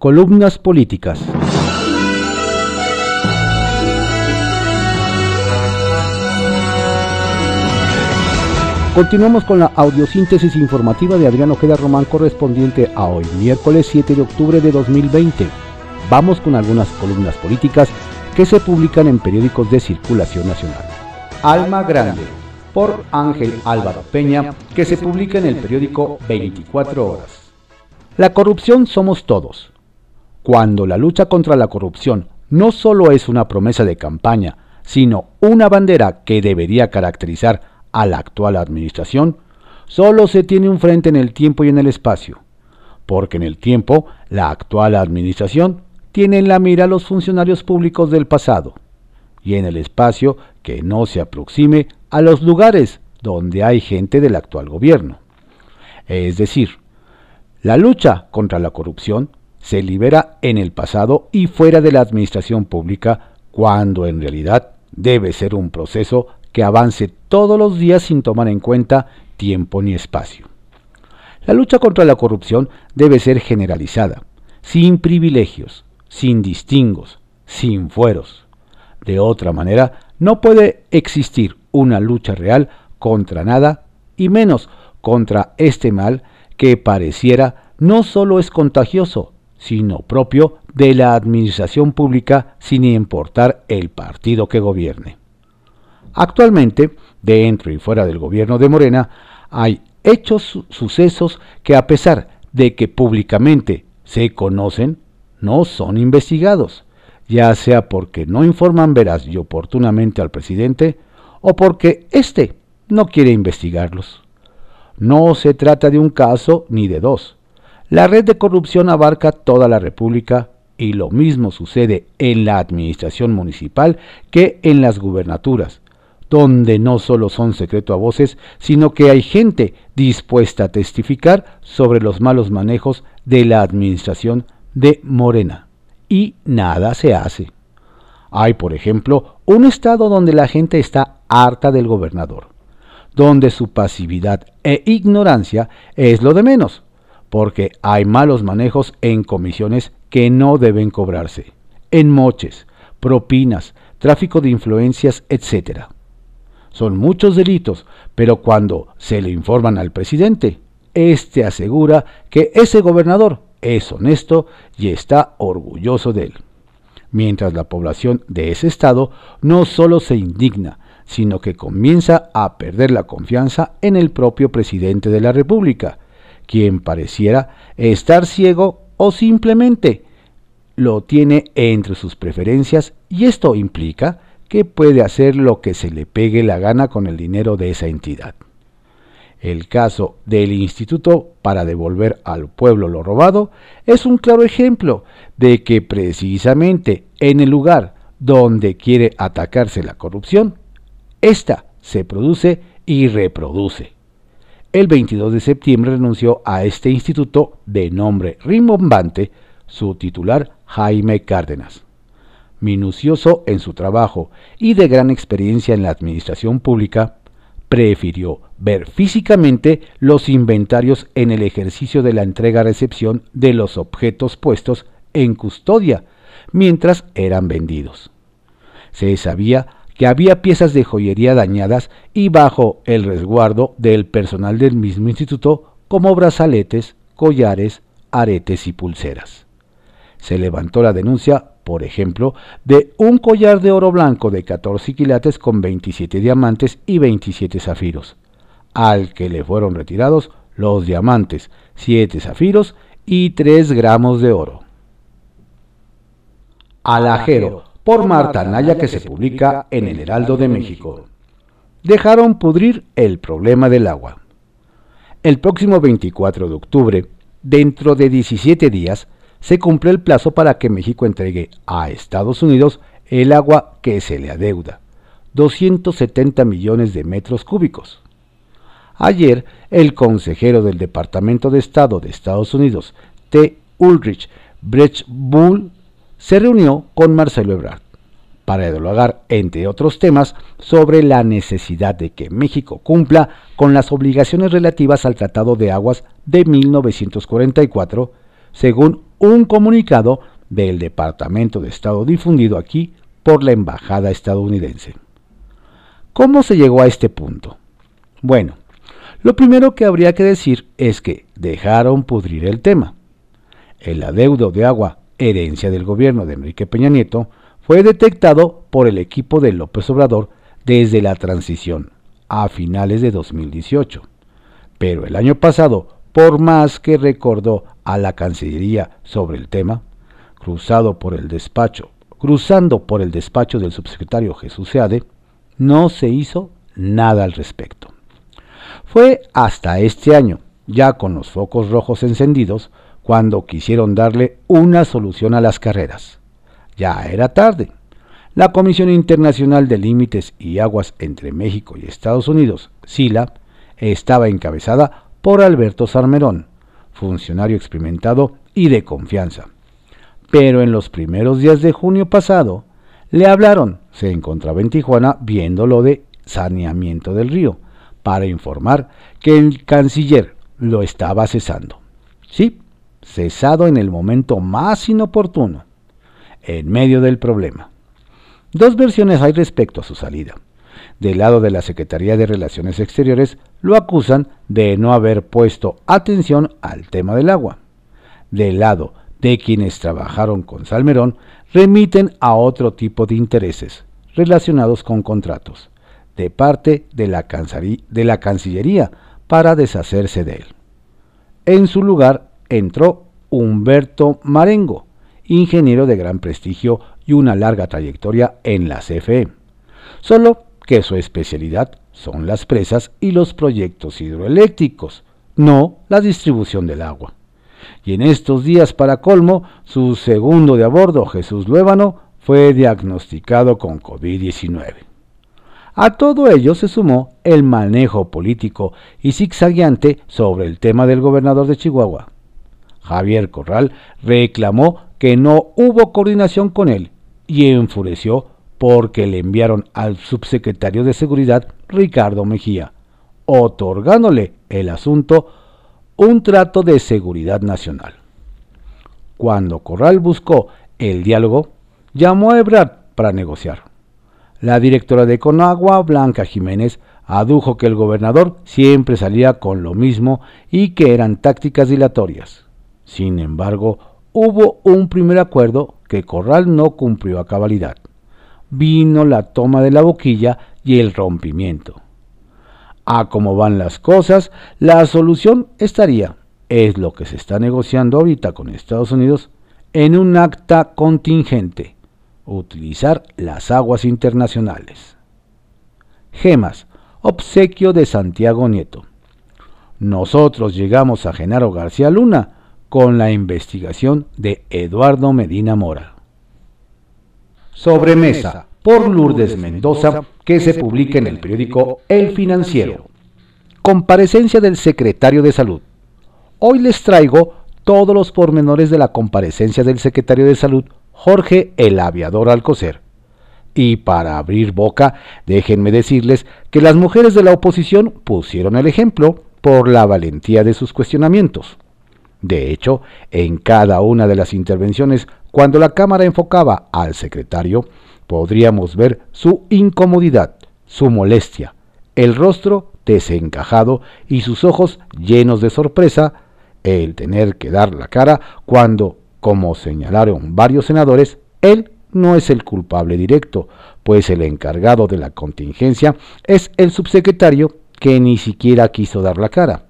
Columnas políticas. Continuamos con la audiosíntesis informativa de Adriano Ojeda Román correspondiente a hoy, miércoles 7 de octubre de 2020. Vamos con algunas columnas políticas que se publican en periódicos de circulación nacional. Alma Grande, por Ángel Álvaro Peña, que se publica en el periódico 24 horas. La corrupción somos todos. Cuando la lucha contra la corrupción no solo es una promesa de campaña, sino una bandera que debería caracterizar a la actual administración, solo se tiene un frente en el tiempo y en el espacio, porque en el tiempo la actual administración tiene en la mira a los funcionarios públicos del pasado, y en el espacio que no se aproxime a los lugares donde hay gente del actual gobierno. Es decir, la lucha contra la corrupción se libera en el pasado y fuera de la administración pública cuando en realidad debe ser un proceso que avance todos los días sin tomar en cuenta tiempo ni espacio. La lucha contra la corrupción debe ser generalizada, sin privilegios, sin distingos, sin fueros. De otra manera, no puede existir una lucha real contra nada y menos contra este mal que pareciera no solo es contagioso, sino propio de la administración pública sin importar el partido que gobierne. Actualmente, dentro y fuera del gobierno de Morena, hay hechos, sucesos que a pesar de que públicamente se conocen, no son investigados, ya sea porque no informan veraz y oportunamente al presidente o porque éste no quiere investigarlos. No se trata de un caso ni de dos. La red de corrupción abarca toda la República y lo mismo sucede en la administración municipal que en las gubernaturas, donde no solo son secreto a voces, sino que hay gente dispuesta a testificar sobre los malos manejos de la administración de Morena. Y nada se hace. Hay, por ejemplo, un estado donde la gente está harta del gobernador, donde su pasividad e ignorancia es lo de menos, porque hay malos manejos en comisiones que no deben cobrarse, en moches, propinas, tráfico de influencias, etc. Son muchos delitos, pero cuando se le informan al presidente, éste asegura que ese gobernador es honesto y está orgulloso de él. Mientras la población de ese estado no solo se indigna, sino que comienza a perder la confianza en el propio presidente de la República, quien pareciera estar ciego o simplemente lo tiene entre sus preferencias y esto implica que puede hacer lo que se le pegue la gana con el dinero de esa entidad. El caso del Instituto para devolver al pueblo lo robado es un claro ejemplo de que precisamente en el lugar donde quiere atacarse la corrupción, ésta se produce y reproduce. El 22 de septiembre renunció a este instituto de nombre rimbombante su titular Jaime Cárdenas minucioso en su trabajo y de gran experiencia en la administración pública, prefirió ver físicamente los inventarios en el ejercicio de la entrega-recepción de los objetos puestos en custodia mientras eran vendidos. Se sabía que había piezas de joyería dañadas y bajo el resguardo del personal del mismo instituto como brazaletes, collares, aretes y pulseras. Se levantó la denuncia por ejemplo, de un collar de oro blanco de 14 quilates con 27 diamantes y 27 zafiros, al que le fueron retirados los diamantes, 7 zafiros y 3 gramos de oro. Alajero, por Marta Naya, que se publica en el Heraldo de México. Dejaron pudrir el problema del agua. El próximo 24 de octubre, dentro de 17 días, se cumple el plazo para que México entregue a Estados Unidos el agua que se le adeuda, 270 millones de metros cúbicos. Ayer, el consejero del Departamento de Estado de Estados Unidos, T. Ulrich Bull, se reunió con Marcelo Ebrard para dialogar, entre otros temas, sobre la necesidad de que México cumpla con las obligaciones relativas al Tratado de Aguas de 1944, según un comunicado del Departamento de Estado difundido aquí por la Embajada estadounidense. ¿Cómo se llegó a este punto? Bueno, lo primero que habría que decir es que dejaron pudrir el tema. El adeudo de agua, herencia del gobierno de Enrique Peña Nieto, fue detectado por el equipo de López Obrador desde la transición a finales de 2018. Pero el año pasado, por más que recordó a la Cancillería sobre el tema, cruzado por el despacho, cruzando por el despacho del subsecretario Jesús Seade, no se hizo nada al respecto. Fue hasta este año, ya con los focos rojos encendidos, cuando quisieron darle una solución a las carreras. Ya era tarde. La Comisión Internacional de Límites y Aguas entre México y Estados Unidos, SILA, estaba encabezada por Alberto Sarmerón, funcionario experimentado y de confianza. Pero en los primeros días de junio pasado, le hablaron, se encontraba en Tijuana viendo lo de saneamiento del río, para informar que el canciller lo estaba cesando. Sí, cesado en el momento más inoportuno, en medio del problema. Dos versiones hay respecto a su salida. Del lado de la Secretaría de Relaciones Exteriores lo acusan de no haber puesto atención al tema del agua. Del lado de quienes trabajaron con Salmerón remiten a otro tipo de intereses relacionados con contratos de parte de la, Cancillería para deshacerse de él. En su lugar entró Humberto Marengo, ingeniero de gran prestigio y una larga trayectoria en la CFE, solo que su especialidad son las presas y los proyectos hidroeléctricos, no la distribución del agua. Y en estos días, para colmo, su segundo de a bordo, Jesús Luébano, fue diagnosticado con COVID-19. A todo ello se sumó el manejo político y zigzagueante sobre el tema del gobernador de Chihuahua. Javier Corral reclamó que no hubo coordinación con él y enfureció porque le enviaron al subsecretario de Seguridad Ricardo Mejía, otorgándole el asunto un trato de seguridad nacional. Cuando Corral buscó el diálogo, llamó a Ebrard para negociar. La directora de Conagua, Blanca Jiménez, adujo que el gobernador siempre salía con lo mismo y que eran tácticas dilatorias. Sin embargo, hubo un primer acuerdo que Corral no cumplió a cabalidad. Vino la toma de la boquilla y el rompimiento. A cómo van las cosas, la solución estaría, es lo que se está negociando ahorita con Estados Unidos, en un acta contingente, utilizar las aguas internacionales. Gemas, obsequio de Santiago Nieto. Nosotros llegamos a Genaro García Luna con la investigación de Eduardo Medina Mora. Sobremesa por Lourdes Mendoza, que se publica en el periódico El Financiero. Comparecencia del secretario de Salud. Hoy les traigo todos los pormenores de la comparecencia del secretario de Salud, Jorge el Aviador Alcocer. Y para abrir boca, déjenme decirles que las mujeres de la oposición pusieron el ejemplo por la valentía de sus cuestionamientos. De hecho, en cada una de las intervenciones, cuando la cámara enfocaba al secretario, podríamos ver su incomodidad, su molestia, el rostro desencajado y sus ojos llenos de sorpresa, el tener que dar la cara cuando, como señalaron varios senadores, él no es el culpable directo, pues el encargado de la contingencia es el subsecretario que ni siquiera quiso dar la cara.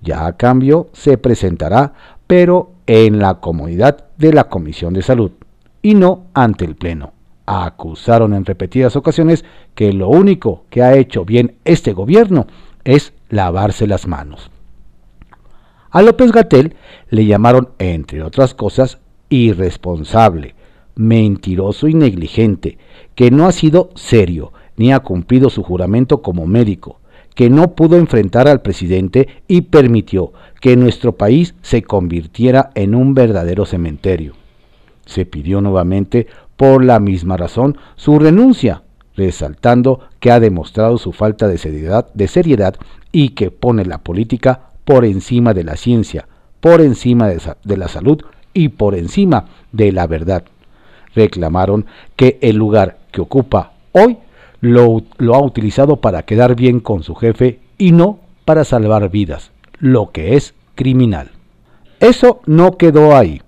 Ya a cambio se presentará, pero en la comodidad de la Comisión de Salud y no ante el Pleno. Acusaron en repetidas ocasiones que lo único que ha hecho bien este gobierno es lavarse las manos. A López Gatel le llamaron, entre otras cosas, irresponsable, mentiroso y negligente, que no ha sido serio ni ha cumplido su juramento como médico, que no pudo enfrentar al presidente y permitió que nuestro país se convirtiera en un verdadero cementerio. Se pidió nuevamente, por la misma razón, su renuncia, resaltando que ha demostrado su falta de seriedad, de seriedad y que pone la política por encima de la ciencia, por encima de, de la salud y por encima de la verdad. Reclamaron que el lugar que ocupa hoy lo, ha utilizado para quedar bien con su jefe y no para salvar vidas, lo que es criminal. Eso no quedó ahí.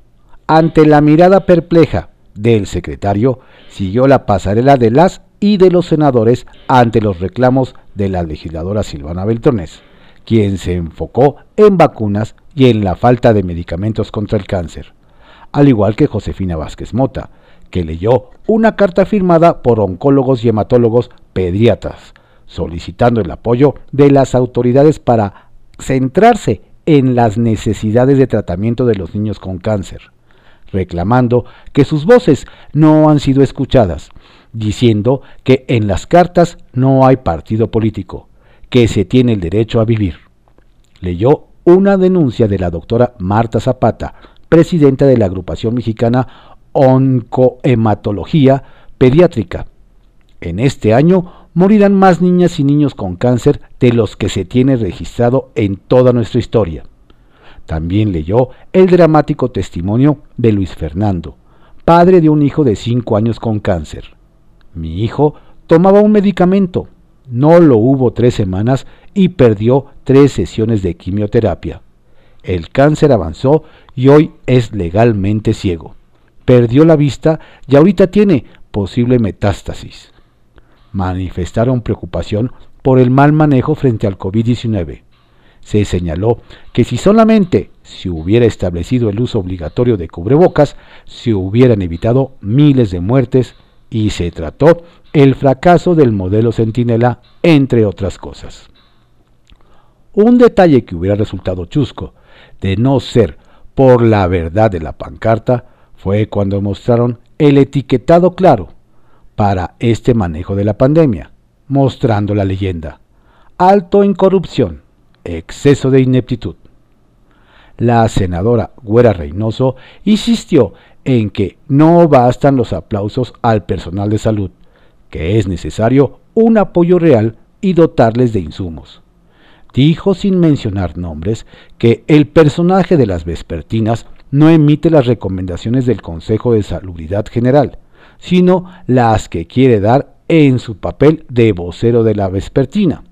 Ante la mirada perpleja del secretario, siguió la pasarela de las y de los senadores ante los reclamos de la legisladora Silvana Beltrones, quien se enfocó en vacunas y en la falta de medicamentos contra el cáncer, al igual que Josefina Vázquez Mota, que leyó una carta firmada por oncólogos y hematólogos pediatras, solicitando el apoyo de las autoridades para centrarse en las necesidades de tratamiento de los niños con cáncer, reclamando que sus voces no han sido escuchadas, diciendo que en las cartas no hay partido político, que se tiene el derecho a vivir. Leyó una denuncia de la doctora Marta Zapata, presidenta de la agrupación mexicana Oncohematología Pediátrica. En este año morirán más niñas y niños con cáncer de los que se tiene registrado en toda nuestra historia. También leyó el dramático testimonio de Luis Fernando, padre de un hijo de 5 años con cáncer. Mi hijo tomaba un medicamento, no lo hubo tres semanas y perdió tres sesiones de quimioterapia. El cáncer avanzó y hoy es legalmente ciego. Perdió la vista y ahorita tiene posible metástasis manifestaron preocupación por el mal manejo frente al COVID-19. Se señaló que si solamente se hubiera establecido el uso obligatorio de cubrebocas, se hubieran evitado miles de muertes y se trató el fracaso del modelo Centinela, entre otras cosas. Un detalle que hubiera resultado chusco, de no ser por la verdad de la pancarta, fue cuando mostraron el etiquetado claro para este manejo de la pandemia, mostrando la leyenda. Alto en corrupción, exceso de ineptitud. La senadora Güera Reynoso insistió en que no bastan los aplausos al personal de salud, que es necesario un apoyo real y dotarles de insumos. Dijo sin mencionar nombres que el personaje de las vespertinas no emite las recomendaciones del Consejo de Salubridad General, sino las que quiere dar en su papel de vocero de la vespertina,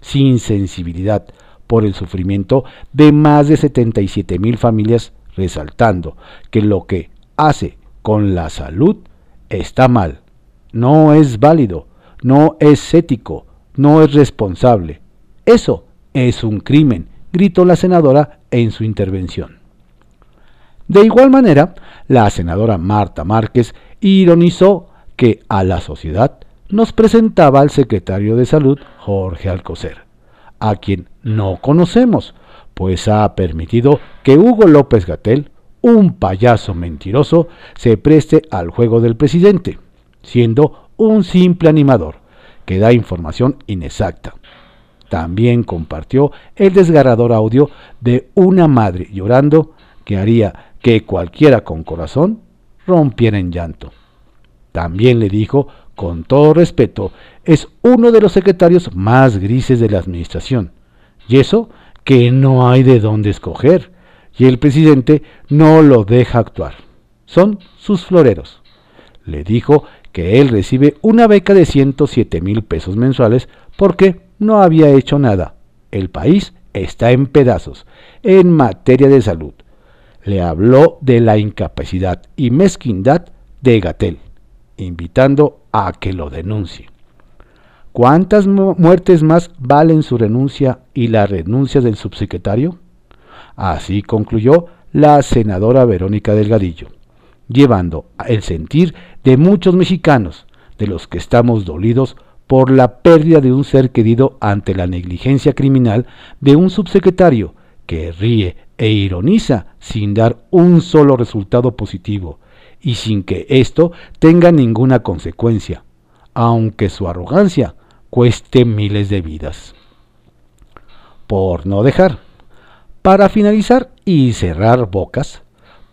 sin sensibilidad por el sufrimiento de más de 77 mil familias, resaltando que lo que hace con la salud está mal, no es válido, no es ético, no es responsable. Eso es un crimen, gritó la senadora en su intervención. De igual manera, la senadora Marta Márquez ironizó que a la sociedad nos presentaba al secretario de Salud, Jorge Alcocer, a quien no conocemos, pues ha permitido que Hugo López Gatel, un payaso mentiroso, se preste al juego del presidente, siendo un simple animador que da información inexacta. También compartió el desgarrador audio de una madre llorando que haría que cualquiera con corazón rompiera en llanto. También le dijo, con todo respeto, es uno de los secretarios más grises de la administración. Y eso que no hay de dónde escoger. Y el presidente no lo deja actuar. Son sus floreros. Le dijo que él recibe una beca de 107 mil pesos mensuales porque no había hecho nada. El país está en pedazos en materia de salud le habló de la incapacidad y mezquindad de Gatel, invitando a que lo denuncie. ¿Cuántas muertes más valen su renuncia y la renuncia del subsecretario? Así concluyó la senadora Verónica Delgadillo, llevando el sentir de muchos mexicanos, de los que estamos dolidos por la pérdida de un ser querido ante la negligencia criminal de un subsecretario que ríe e ironiza sin dar un solo resultado positivo y sin que esto tenga ninguna consecuencia, aunque su arrogancia cueste miles de vidas. Por no dejar. Para finalizar y cerrar bocas,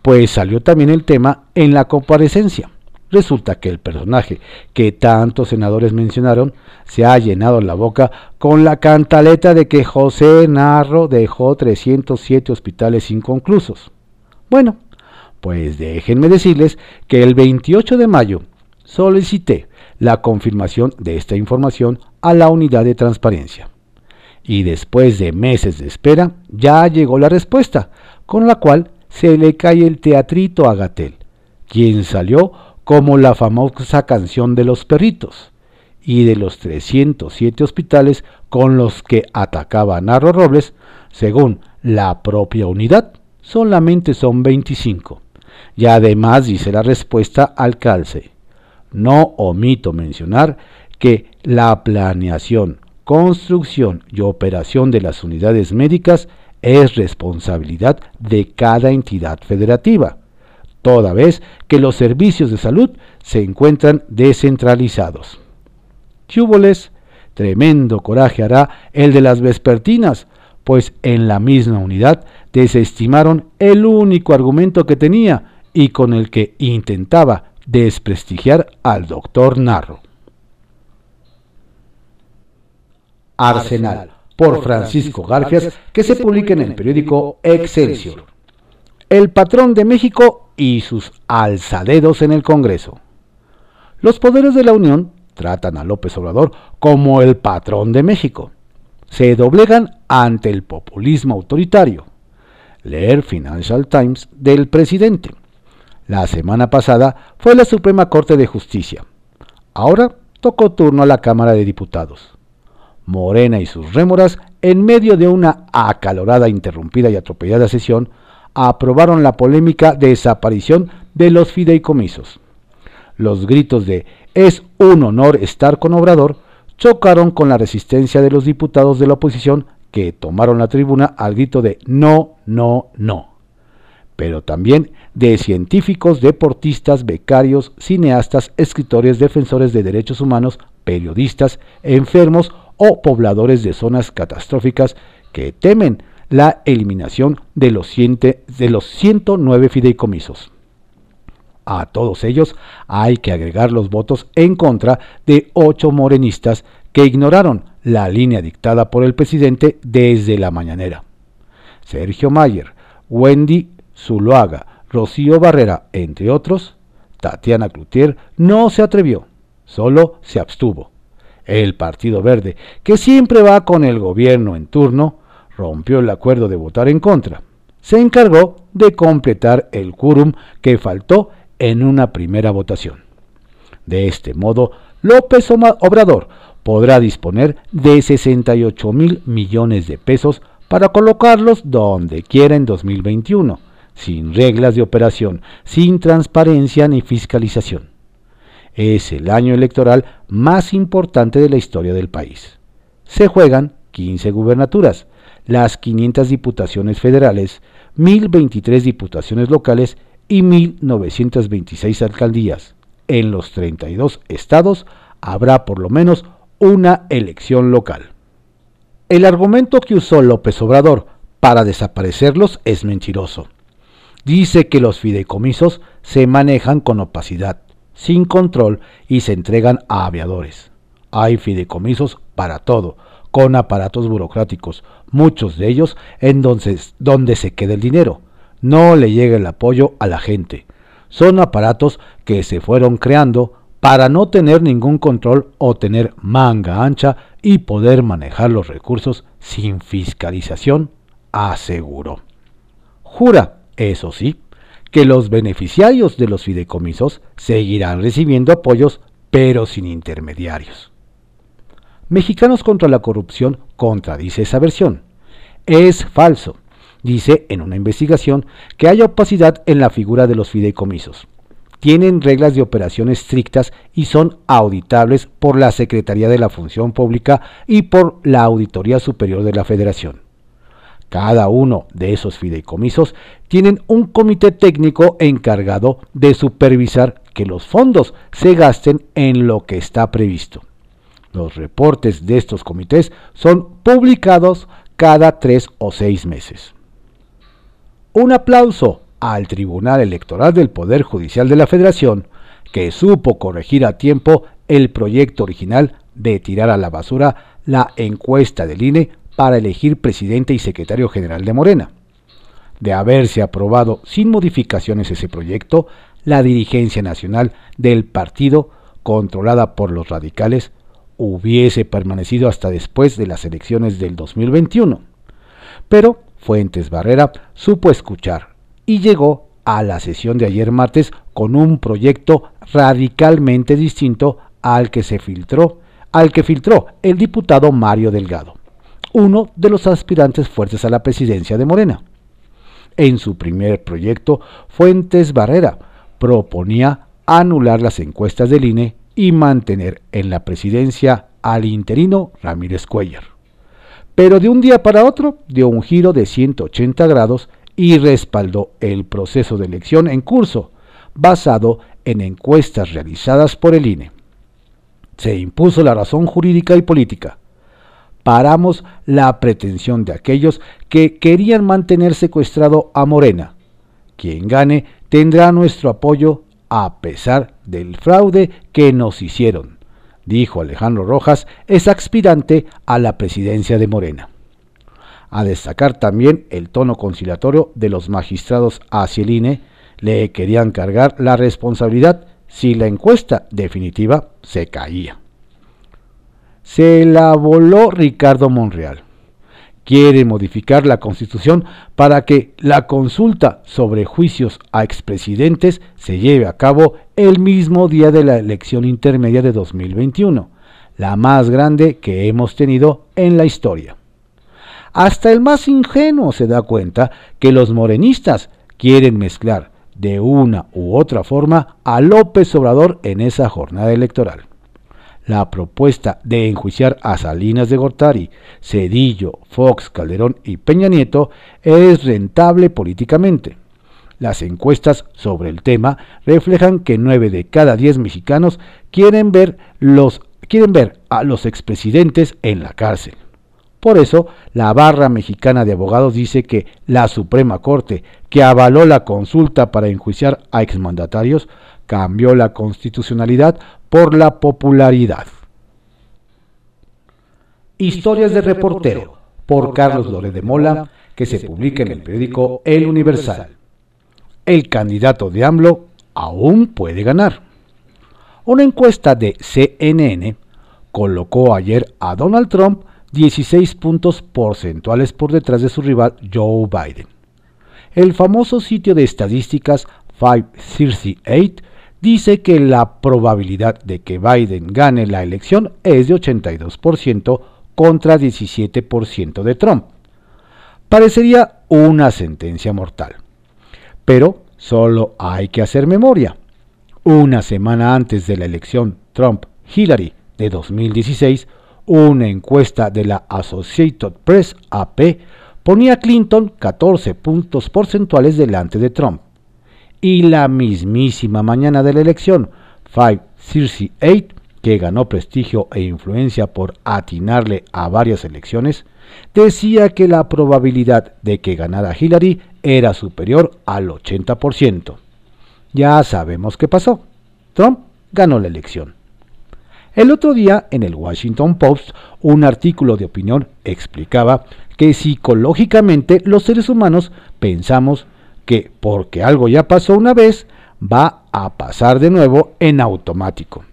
pues salió también el tema en la comparecencia. Resulta que el personaje que tantos senadores mencionaron se ha llenado la boca con la cantaleta de que José Narro dejó 307 hospitales inconclusos. Bueno, Pues déjenme decirles que el 28 de mayo solicité la confirmación de esta información a la unidad de transparencia. Y después de meses de espera, ya llegó la respuesta, con la cual se le cae el teatrito a Gatel, quien salió como la famosa canción de los perritos, y de los 307 hospitales con los que atacaba Narro Robles, según la propia unidad, solamente son 25. Y además dice la respuesta al calce. No omito mencionar que la planeación, construcción y operación de las unidades médicas es responsabilidad de cada entidad federativa, toda vez que los servicios de salud se encuentran descentralizados. Chúboles, tremendo coraje hará el de las vespertinas, pues en la misma unidad desestimaron el único argumento que tenía y con el que intentaba desprestigiar al doctor Narro. Arsenal, por Francisco Garfias, que se publica en el periódico Excelsior. El patrón de México y sus alzadedos en el Congreso. Los poderes de la Unión tratan a López Obrador como el patrón de México. Se doblegan ante el populismo autoritario. Leer Financial Times del presidente. La semana pasada fue la Suprema Corte de Justicia. Ahora tocó turno a la Cámara de Diputados. Morena y sus rémoras, en medio de una acalorada, interrumpida y atropellada sesión, aprobaron la polémica desaparición de los fideicomisos. Los gritos de es un honor estar con Obrador chocaron con la resistencia de los diputados de la oposición que tomaron la tribuna al grito de no, no, no. Pero también de científicos, deportistas, becarios, cineastas, escritores, defensores de derechos humanos, periodistas, enfermos o pobladores de zonas catastróficas que temen la eliminación de los, de los 109 fideicomisos. A todos ellos hay que agregar los votos en contra de ocho morenistas que ignoraron la línea dictada por el presidente desde la mañanera. Sergio Mayer, Wendy Zuloaga, Rocío Barrera, entre otros, Tatiana Cloutier no se atrevió, solo se abstuvo. El Partido Verde, que siempre va con el gobierno en turno, rompió el acuerdo de votar en contra. Se encargó de completar el quórum que faltó en una primera votación. De este modo, López Obrador podrá disponer de 68 mil millones de pesos para colocarlos donde quiera en 2021, sin reglas de operación, sin transparencia ni fiscalización. Es el año electoral más importante de la historia del país. Se juegan 15 gubernaturas, las 500 diputaciones federales, 1.023 diputaciones locales y 1.926 alcaldías. En los 32 estados habrá por lo menos una elección local. El argumento que usó López Obrador para desaparecerlos es mentiroso. Dice que los fideicomisos se manejan con opacidad, sin control y se entregan a aviadores. Hay fideicomisos para todo, con aparatos burocráticos, muchos de ellos en donde, donde se queda el dinero. No le llega el apoyo a la gente. Son aparatos que se fueron creando para no tener ningún control o tener manga ancha y poder manejar los recursos sin fiscalización, aseguró. Jura, eso sí, que los beneficiarios de los fideicomisos seguirán recibiendo apoyos, pero sin intermediarios. Mexicanos contra la corrupción contradice esa versión. Es falso, dice en una investigación, que haya opacidad en la figura de los fideicomisos tienen reglas de operación estrictas y son auditables por la Secretaría de la Función Pública y por la Auditoría Superior de la Federación. Cada uno de esos fideicomisos tienen un comité técnico encargado de supervisar que los fondos se gasten en lo que está previsto. Los reportes de estos comités son publicados cada tres o seis meses. Un aplauso al Tribunal Electoral del Poder Judicial de la Federación, que supo corregir a tiempo el proyecto original de tirar a la basura la encuesta del INE para elegir presidente y secretario general de Morena. de haberse aprobado sin modificaciones ese proyecto, la dirigencia nacional del partido, controlada por los radicales, hubiese permanecido hasta después de las elecciones del 2021. Pero Fuentes Barrera supo escuchar y llegó a la sesión de ayer martes con un proyecto radicalmente distinto al que se filtró, al que filtró el diputado Mario Delgado, uno de los aspirantes fuertes a la presidencia de Morena. En su primer proyecto, Fuentes Barrera proponía anular las encuestas del INE y mantener en la presidencia al interino Ramírez Cuellar. Pero de un día para otro dio un giro de 180 grados y respaldó el proceso de elección en curso, basado en encuestas realizadas por el INE. Se impuso la razón jurídica y política. Paramos la pretensión de aquellos que querían mantener secuestrado a Morena. Quien gane tendrá nuestro apoyo a pesar del fraude que nos hicieron, dijo Alejandro Rojas, es aspirante a la presidencia de Morena a destacar también el tono conciliatorio de los magistrados hacia el INE, le querían cargar la responsabilidad si la encuesta definitiva se caía. Se la voló Ricardo Monreal. Quiere modificar la constitución para que la consulta sobre juicios a expresidentes se lleve a cabo el mismo día de la elección intermedia de 2021, la más grande que hemos tenido en la historia. Hasta el más ingenuo se da cuenta que los morenistas quieren mezclar de una u otra forma a López Obrador en esa jornada electoral. La propuesta de enjuiciar a Salinas de Gortari, Cedillo, Fox, Calderón y Peña Nieto es rentable políticamente. Las encuestas sobre el tema reflejan que 9 de cada 10 mexicanos quieren ver, quieren ver a los expresidentes en la cárcel. Por eso, la barra mexicana de abogados dice que la Suprema Corte, que avaló la consulta para enjuiciar a exmandatarios, cambió la constitucionalidad por la popularidad. Historias de reportero, por Carlos Lore de Mola, que se publica en el periódico El Universal. El candidato de AMLO aún puede ganar. Una encuesta de CNN colocó ayer a Donald Trump 16 puntos porcentuales por detrás de su rival Joe Biden. El famoso sitio de estadísticas 538 dice que la probabilidad de que Biden gane la elección es de 82% contra 17% de Trump. Parecería una sentencia mortal. Pero solo hay que hacer memoria. Una semana antes de la elección Trump-Hillary de 2016, una encuesta de la Associated Press AP ponía a Clinton 14 puntos porcentuales delante de Trump. Y la mismísima mañana de la elección, 538, que ganó prestigio e influencia por atinarle a varias elecciones, decía que la probabilidad de que ganara Hillary era superior al 80%. Ya sabemos qué pasó. Trump ganó la elección. El otro día, en el Washington Post, un artículo de opinión explicaba que psicológicamente los seres humanos pensamos que porque algo ya pasó una vez, va a pasar de nuevo en automático.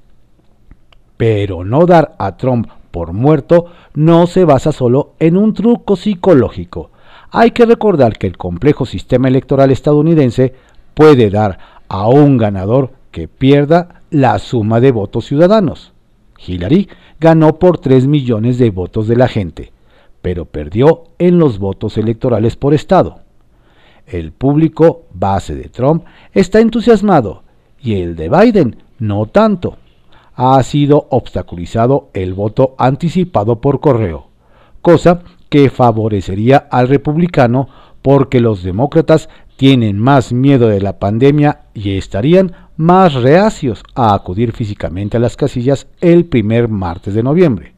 Pero no dar a Trump por muerto no se basa solo en un truco psicológico. Hay que recordar que el complejo sistema electoral estadounidense puede dar a un ganador que pierda la suma de votos ciudadanos. Hillary ganó por 3 millones de votos de la gente, pero perdió en los votos electorales por estado. El público base de Trump está entusiasmado y el de Biden no tanto. Ha sido obstaculizado el voto anticipado por correo, cosa que favorecería al republicano porque los demócratas tienen más miedo de la pandemia y estarían más reacios a acudir físicamente a las casillas el primer martes de noviembre.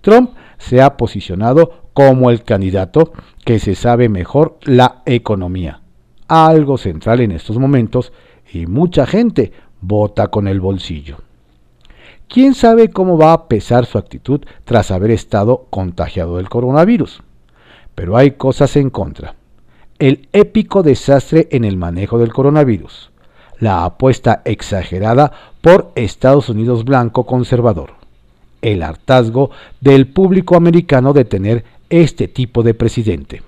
Trump se ha posicionado como el candidato que se sabe mejor la economía, algo central en estos momentos, y mucha gente vota con el bolsillo. ¿Quién sabe cómo va a pesar su actitud tras haber estado contagiado del coronavirus? Pero hay cosas en contra. el épico desastre en el manejo del coronavirus, la apuesta exagerada por Estados Unidos blanco conservador, el hartazgo del público americano de tener este tipo de presidente,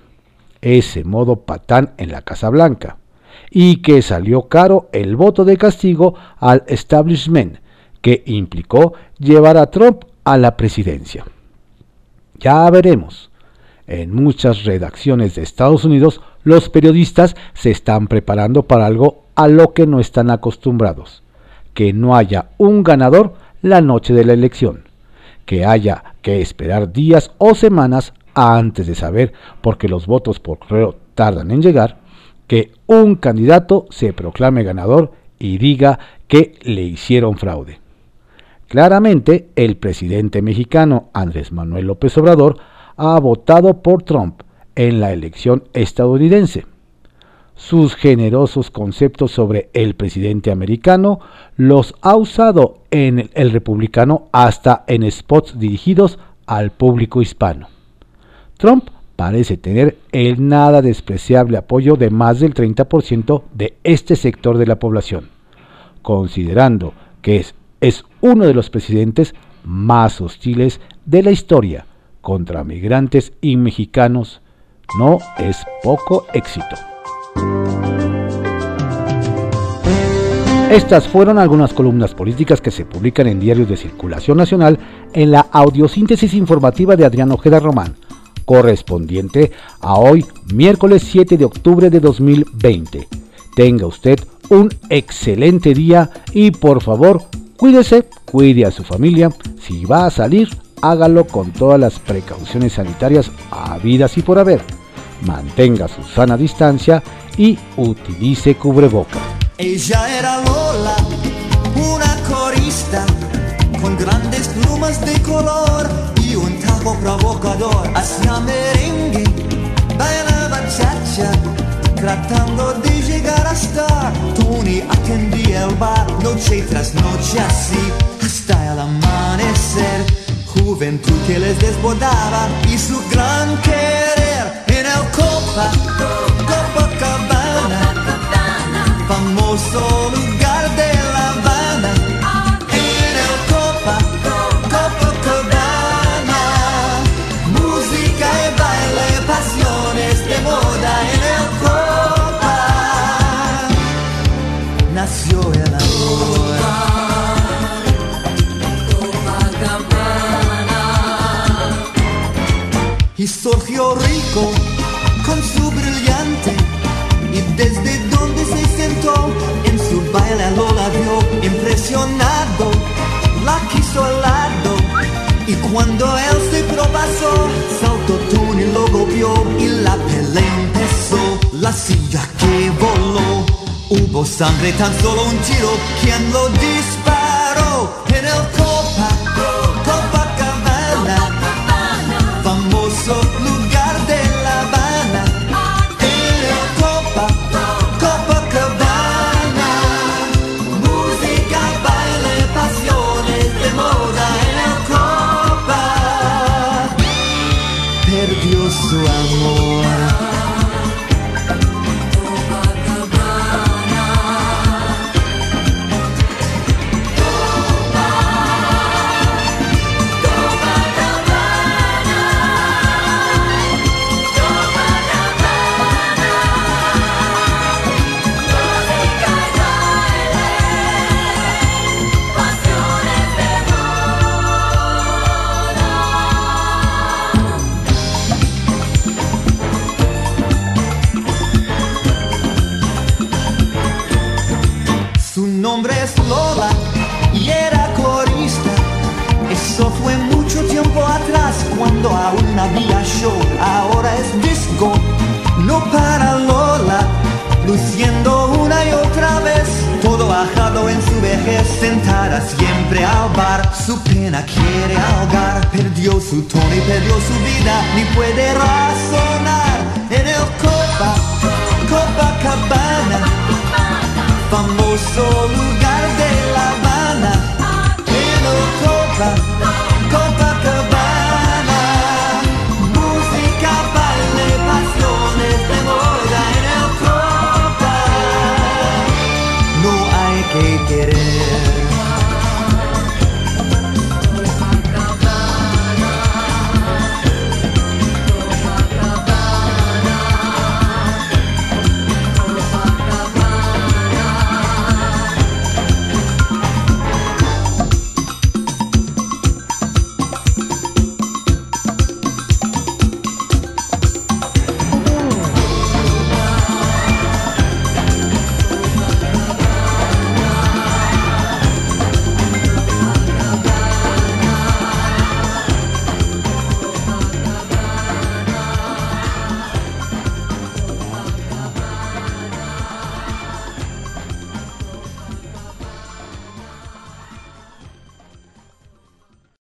ese modo patán en la Casa Blanca, y que salió caro el voto de castigo al establishment, que implicó llevar a Trump a la presidencia. Ya veremos. En muchas redacciones de Estados Unidos, los periodistas se están preparando para algo a lo que no están acostumbrados, que no haya un ganador la noche de la elección, que haya que esperar días o semanas antes de saber, porque los votos por correo tardan en llegar, que un candidato se proclame ganador y diga que le hicieron fraude. Claramente, el presidente mexicano Andrés Manuel López Obrador ha votado por Trump en la elección estadounidense. Sus generosos conceptos sobre el presidente americano los ha usado en el republicano hasta en spots dirigidos al público hispano. Trump parece tener el nada despreciable apoyo de más del 30% de este sector de la población, considerando que es, es uno de los presidentes más hostiles de la historia contra migrantes y mexicanos. No es poco éxito. Estas fueron algunas columnas políticas que se publican en diarios de circulación nacional en la audiosíntesis informativa de Adrián Ojeda Román correspondiente a hoy, miércoles 7 de octubre de 2020. Tenga usted un excelente día y por favor, cuídese, cuide a su familia. Si va a salir, hágalo con todas las precauciones sanitarias habidas y por haber. Mantenga su sana distancia y utilice cubreboca. Ella era Lola, una corista con grandes plumas de color un provocador. Hacía merengue, bailaba chacha, tratando de llegar hasta Tony atendía el bar noche tras noche así hasta el amanecer. Juventud que les desbordaba y su gran querer en el Copa, Copacabana, famoso lugar cuando él se propasó saltó Tony lo golpeó y la pelea empezó, la silla que voló, hubo sangre tan solo un tiro, quien lo disparó en el Copa, Ahora es disco, no para Lola. Luciendo una y otra vez, todo bajado en su vejez, sentada siempre al bar. Su pena quiere ahogar, perdió su tono y perdió su vida, ni puede razonar. En el Copa, Copacabana famoso lugar